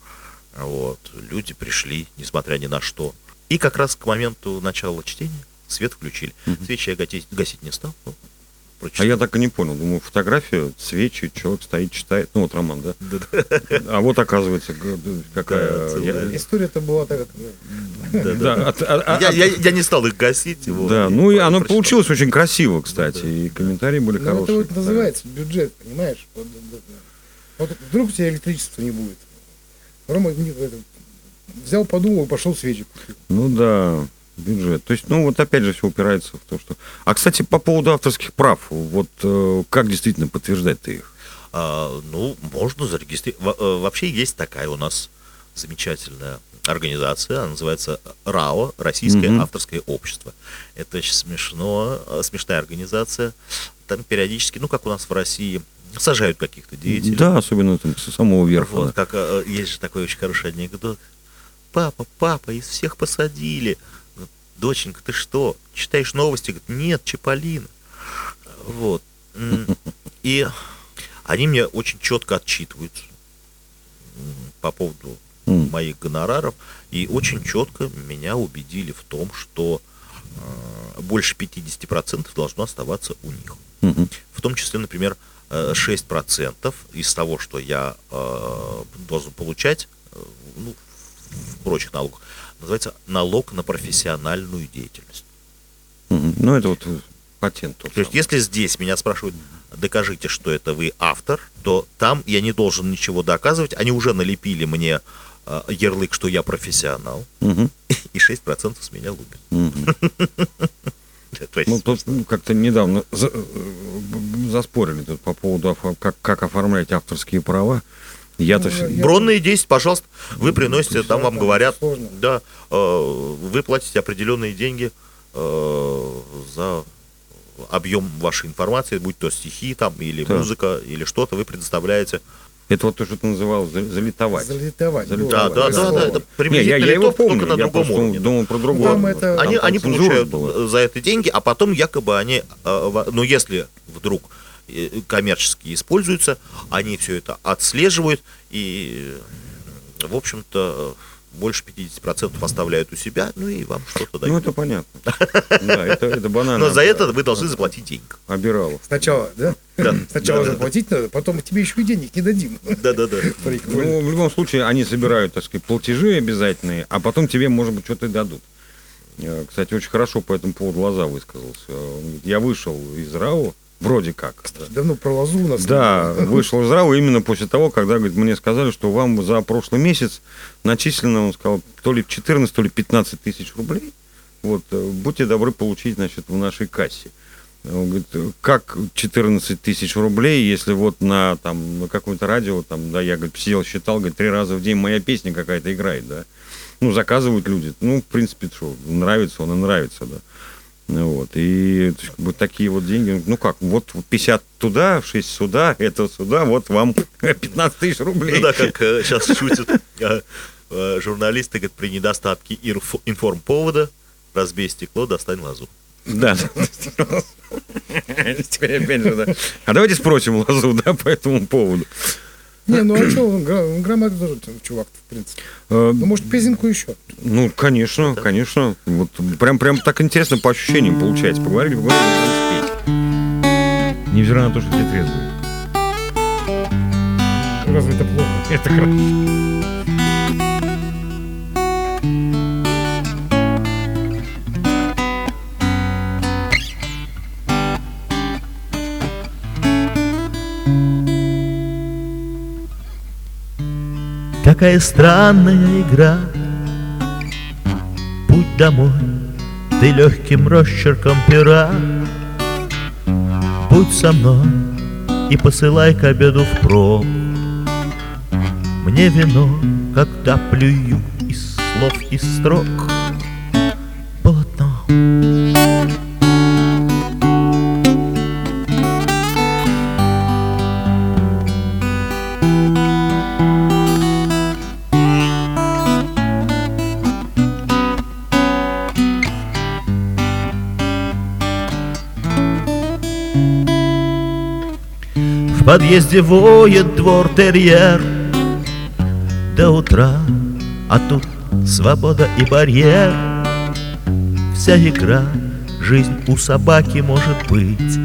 Вот. Люди пришли, несмотря ни на что. И как раз к моменту начала чтения свет включили. Свечи я гасить, гасить не стал. ну,
А я так и не понял. Думаю, фотография, свечи, человек стоит, читает. Ну, вот роман, да? А вот оказывается, какая... Я-
История-то была так,
Я, не стал их гасить.
да,
и
ну и оно получилось очень красиво, кстати, и комментарии были
Ну, это
хорошие.
вот называется бюджет, понимаешь? Вот, вдруг у тебя электричества не будет. Рома взял, подумал, пошел свечи купил.
Ну да, бюджет. То есть, ну вот опять же все упирается в то, что... А, кстати, по поводу авторских прав, вот э, как действительно подтверждать ты их?
А, ну, можно зарегистрировать. Э, Вообще есть такая у нас замечательная организация, она называется РАО, Российское
Мгм.
авторское общество. Это очень смешно, э, смешная организация. Там периодически, ну, как у нас в России, сажают каких-то деятелей.
Да, особенно там с самого верха.
Вот как есть же такой очень хороший анекдот. Папа, папа, из всех посадили. Доченька, ты что, читаешь новости? Говорит, нет, Чиполлино. Вот. И они мне очень четко отчитываются по поводу моих гонораров. И очень четко меня убедили в том, что э, больше 50% должно оставаться у них. В том числе, например, э, 6% из того, что я э, должен получать, э, ну, в прочих налогах, называется налог на профессиональную деятельность.
Ну, это вот патент.
То есть, если здесь меня спрашивают, докажите, что это вы автор, то там я не должен ничего доказывать. Они уже налепили мне э, ярлык, что я профессионал,
Мгм.
и 6% с меня лупят. Есть,
Ну, тут как-то недавно за- э, заспорили тут по поводу, как, как оформлять авторские права. Я-то...
Ну, я-
Бронные 10, пожалуйста, вы приносите, там вам говорят,
сложно.
да, э, вы платите определенные деньги э, за объем вашей информации, будь то стихи там, или
Да.
музыка, или что-то, вы предоставляете.
Это вот то, что ты называл за- залитовать.
Залетовать. было
Да, да, да, да, это
Не, я,
приблизительно
я его помню,
только на
я
другом уровне.
думал про другое.
Там это-
Они,
Там
они получают
была.
э, за это деньги, а потом якобы они, э, ну если вдруг коммерчески используются, они все это отслеживают и, э, в общем-то, больше 50% оставляют у себя, ну и вам что-то
Ну,
дают.
это понятно. Да, это, это банально.
Но за это вы должны заплатить денег.
Обирало.
Сначала, да?
Да.
Сначала
Да, да,
заплатить надо, потом тебе еще и денег не дадим.
Да-да-да.
Прикольно.
Ну, в любом случае, они собирают, так сказать, платежи обязательные, а потом тебе, может быть, что-то и дадут. Э, Кстати, очень хорошо по этому поводу Лоза высказался. Он говорит, Я вышел из РАО, вроде как.
Давно про лозу у нас.
Да, вышел из РАО именно после того, когда говорит, мне сказали, что вам за прошлый месяц начислено, он сказал, то ли 14, то ли 15 тысяч рублей. Вот, э, будьте добры получить, значит, в нашей кассе. Он говорит, «Э, как 14 тысяч рублей, если вот на, там, на какое-то радио, там, да, я, говорит, сидел, считал, говорит, три раза в день моя песня какая-то играет, да. Ну, заказывают люди. Ну, в принципе, что, нравится он и нравится, да. Ну, Вот, и бы такие вот деньги, ну как, вот 50 туда, 6 сюда, это сюда, вот вам 15 тысяч рублей.
Ну да, как сейчас шутят э, э, журналисты, говорят, при недостатке инф- информповода разбей стекло, достань лазу.
Да. Теперь опять же, да. А давайте спросим Лазу, да, по этому поводу.
Не, ну а что, он там чувак, в принципе.
Э,
Ну, может, песенку еще.
Ну, конечно, конечно. Вот прям, прям так интересно по ощущениям получается. Поговорили, поговорили, спеть. Невзирая на то, что все трезвые.
Разве это плохо?
Это хорошо.
Какая странная игра. Путь домой ты легким росчерком пера. Будь со мной и посылай к обеду впрок Мне вино, когда плюю из слов и строк подъезде воет двор терьер. До утра, а тут свобода и барьер. Вся игра, жизнь у собаки может быть.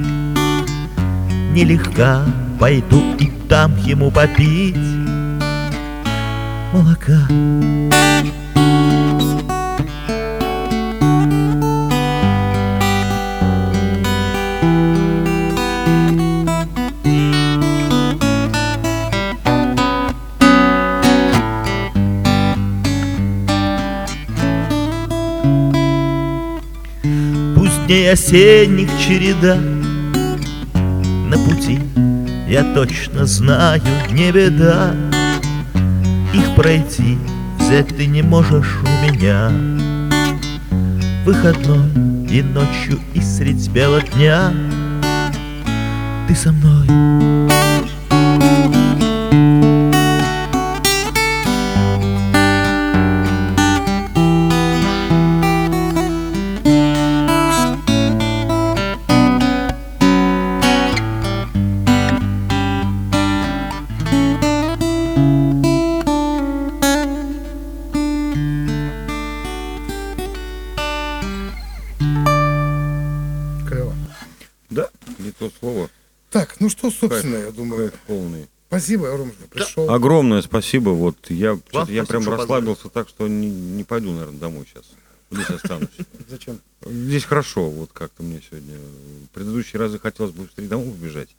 Нелегка, пойду и дам ему попить. Молока осенних череда На пути, я точно знаю, не беда. Их пройти, взять ты не можешь у меня. Выходной и ночью, и средь бела дня. Ты со мной
ну собственно, я думаю.
Кайф полный.
Спасибо, Ром, что пришел.
Огромное спасибо. Вот я,
Вам
я
спасибо,
прям расслабился так, что не, не пойду, наверное, домой сейчас. Здесь останусь.
Зачем?
Здесь хорошо, вот как-то мне сегодня. Предыдущие разы хотелось бы быстрее домой убежать.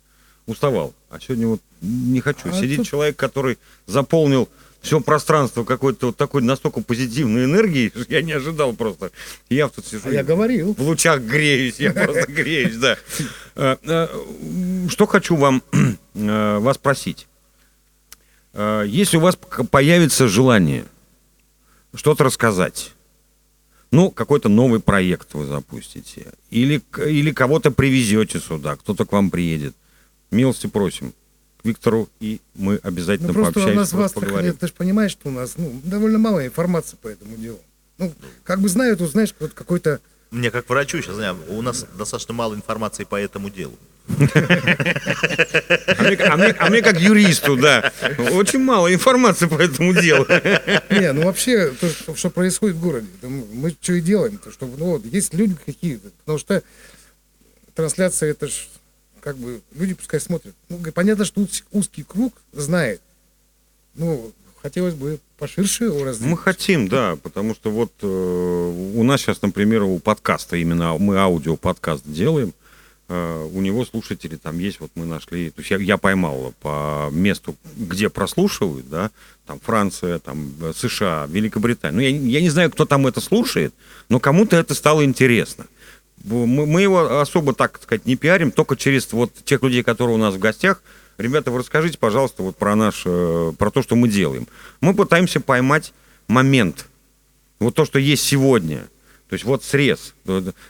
Уставал. А сегодня вот не хочу.
А
Сидит
тут-
человек, который заполнил все пространство какой-то вот такой настолько позитивной энергией, что я не ожидал просто. Я тут сижу.
А я говорил.
В лучах греюсь, я просто греюсь, да. Э, э, Что хочу вам э, вас спросить. Если у вас появится желание что-то рассказать, ну, какой-то новый проект вы запустите, или, или кого-то привезете сюда, кто-то к вам приедет, милости просим Виктору, и мы обязательно
Ну просто у
пообщаемся,
нас в Астрахани,
поговорим.
ты же понимаешь, что у нас ну, довольно мало информации по этому делу. Ну, как бы знают, вот знаешь, вот какой-то
Мне как врачу сейчас, знаю, у нас достаточно мало информации по этому делу.
А мне, а мне- а мне как юристу, да, очень мало информации по этому делу.
Не, ну вообще, то, что, что происходит в городе, мы что и делаем, то, что, ну вот, есть люди какие-то, потому что трансляция, это ж, как бы, люди пускай смотрят. Ну, понятно, что уз- узкий круг знает, ну, хотелось бы поширше его развить.
Мы хотим, да, потому что вот э, у нас сейчас, например, у подкаста, именно мы аудиоподкаст делаем, э, у него слушатели там есть, вот мы нашли, то есть я, я поймал по месту, где прослушивают, да, там Франция, там э, США, Великобритания. Ну, я, я не знаю, кто там это слушает, но кому-то это стало интересно. Мы, его особо, так сказать, не пиарим, только через вот тех людей, которые у нас в гостях. Ребята, вы расскажите, пожалуйста, вот про наш, э, про то, что мы делаем. Мы пытаемся поймать момент, вот то, что есть сегодня. То есть вот срез.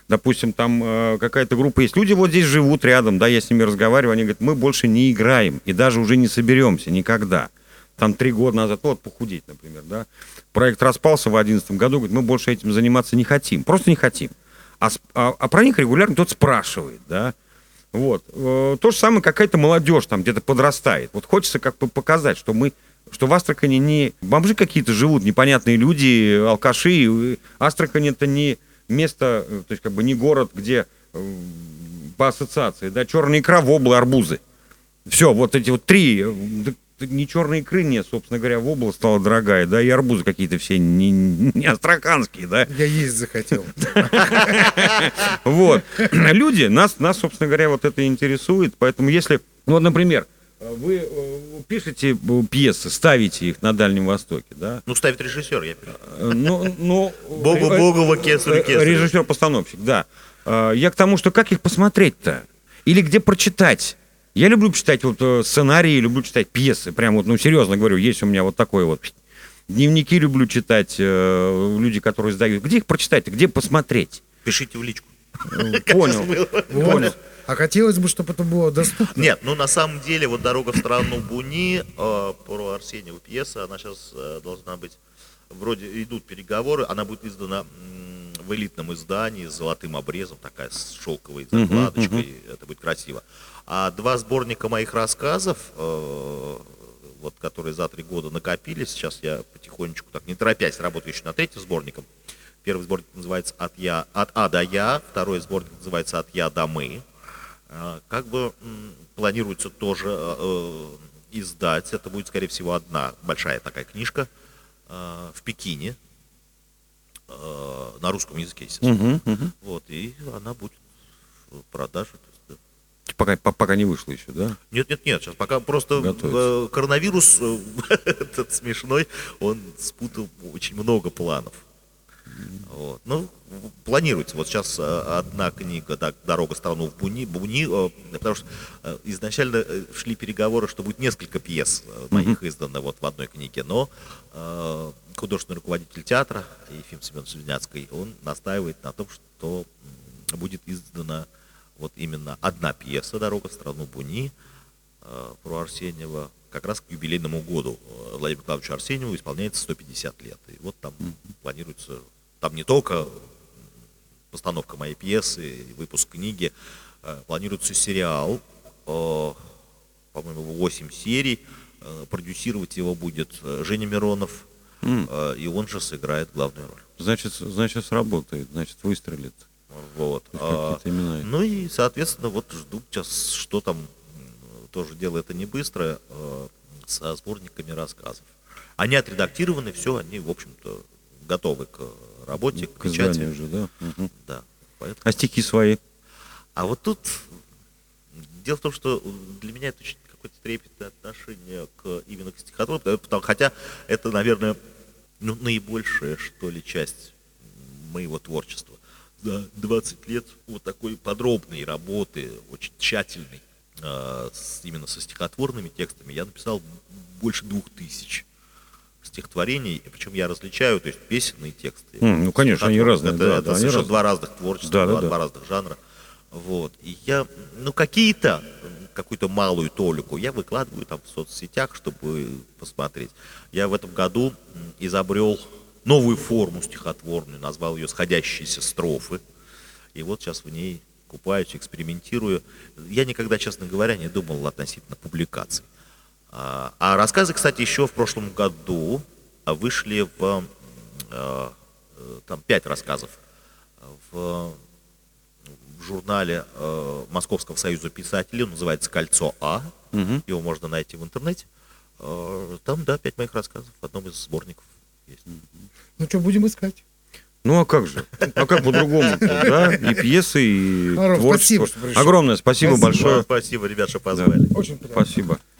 Допустим, там э, какая-то группа есть. Люди вот здесь живут рядом, да, я с ними разговариваю, они говорят, мы больше не играем и даже уже не соберемся никогда. Там три года назад, ну, вот похудеть, например, да. Проект распался в 2011 году, говорит, мы больше этим заниматься не хотим, просто не хотим. А, а- а про них регулярно кто-то спрашивает, да. Вот. Э, То же самое какая-то молодежь там где-то подрастает. Вот хочется как бы показать, что мы что в Астрахани не бомжи какие-то живут, непонятные люди, алкаши. Астрахань это не место, э, то есть как бы не город, где э, по ассоциации, да, черная икра, воблы, арбузы. Все, вот эти вот три. Ни черной икры нет, собственно говоря, вобла стала дорогая, да, и арбузы какие-то все не, не астраханские, да.
Я есть захотел.
Вот. Люди, нас, нас, собственно говоря, вот это интересует. Поэтому если, ну вот, например, вы э, пишете э, пьесы, ставите их на Дальнем Востоке, да?
Ну, ставит режиссер, я пишу.
Э, Ну, ну,
Богу Богово, кесарю кесарю.
Режиссер-постановщик, да. Я к тому, что как их посмотреть-то? Или где прочитать? Я люблю читать вот э, сценарии, люблю читать пьесы. Прям вот, ну, серьезно говорю, есть у меня вот такой вот дневники люблю читать, э, люди, которые сдают. Где их прочитать? Где посмотреть?
Пишите в личку.
Э, Понял. Понял.
А хотелось бы, чтобы это было доступно.
Нет, ну на самом деле вот «Дорога в страну Буни» э, про Арсеньева пьеса, она сейчас должна быть, вроде идут переговоры, она будет издана в элитном издании с золотым обрезом, такая с шелковой закладочкой, это будет красиво. А два сборника моих рассказов, э, вот, которые за три года накопились, сейчас я потихонечку, так не торопясь, работаю еще над третьим сборником. Первый сборник называется «От, я, от А до Я», второй сборник называется «От Я до Мы». А, Как бы м, планируется тоже э, издать, это будет, скорее всего, одна большая такая книжка э, в Пекине, э, на русском языке, естественно.
Мгм, мгм.
Вот, и она будет в продаже. Да.
Пока, по- пока не вышло еще, да?
Нет, нет, нет, сейчас пока просто
Готовится.
э, коронавирус э, этот смешной, он спутал очень много планов. Вот. Ну, планируется. Вот сейчас э, одна книга так, «Дорога страну в Буни», Буни потому что изначально шли переговоры, что будет несколько пьес моих издано вот в одной книге, но художественный руководитель театра Ефим Семенович Звеняцкий, он настаивает на том, что будет издана вот именно одна пьеса «Дорога в страну Буни» э, про Арсеньева как раз к юбилейному году э, Владимиру Клавовичу Арсеньеву исполняется 150 лет. И вот там планируется, там не только постановка моей пьесы, выпуск книги, э, планируется сериал, по-моему, 8 серий, продюсировать его будет Женя Миронов, и он же сыграет главную роль.
Значит, значит, сработает, значит, выстрелит.
Вот. А. Ну и, соответственно, вот жду сейчас, что там тоже дело это не быстро, э, со сборниками рассказов. Они отредактированы, все, они, в общем-то, готовы к работе, к
К
печати.
уже, да? Мгм.
Да. Поэтому-
А стихи свои?
А вот тут дело в том, что для меня это очень какое-то трепетное отношение к именно к стихотворству, потому- хотя это, наверное, ну, наибольшая, что ли, часть моего творчества. За 20 лет вот такой подробной работы, очень тщательной, э, именно со стихотворными текстами, я написал больше двух тысяч стихотворений, причем я различаю, то есть песенные тексты.
М, ну, конечно, они разные,
Это,
да,
это
да,
совершенно
разные.
два разных творчества,
Да,
два,
да.
два разных жанра. Вот. И я, ну, какие-то, какую-то малую толику я выкладываю там в соцсетях, чтобы посмотреть. Я в этом году изобрел новую форму стихотворную, назвал ее «Сходящиеся строфы». И вот сейчас в ней купаюсь, экспериментирую. Я никогда, честно говоря, не думал относительно публикаций. А а рассказы, кстати, еще в прошлом году а, вышли в э, там пять рассказов в, в журнале Московского союза писателей, он называется «Кольцо А»,
Мгм.
его можно найти в интернете. Там, да, пять моих рассказов в одном из сборников есть.
Ну что, будем искать?
Ну а как же? А как по-другому? Да, и пьесы, и
Ром,
творчество.
спасибо, что пришел.
Огромное спасибо
Спасибо.
большое.
Спасибо, ребят, что позвали.
Очень приятно.
Спасибо.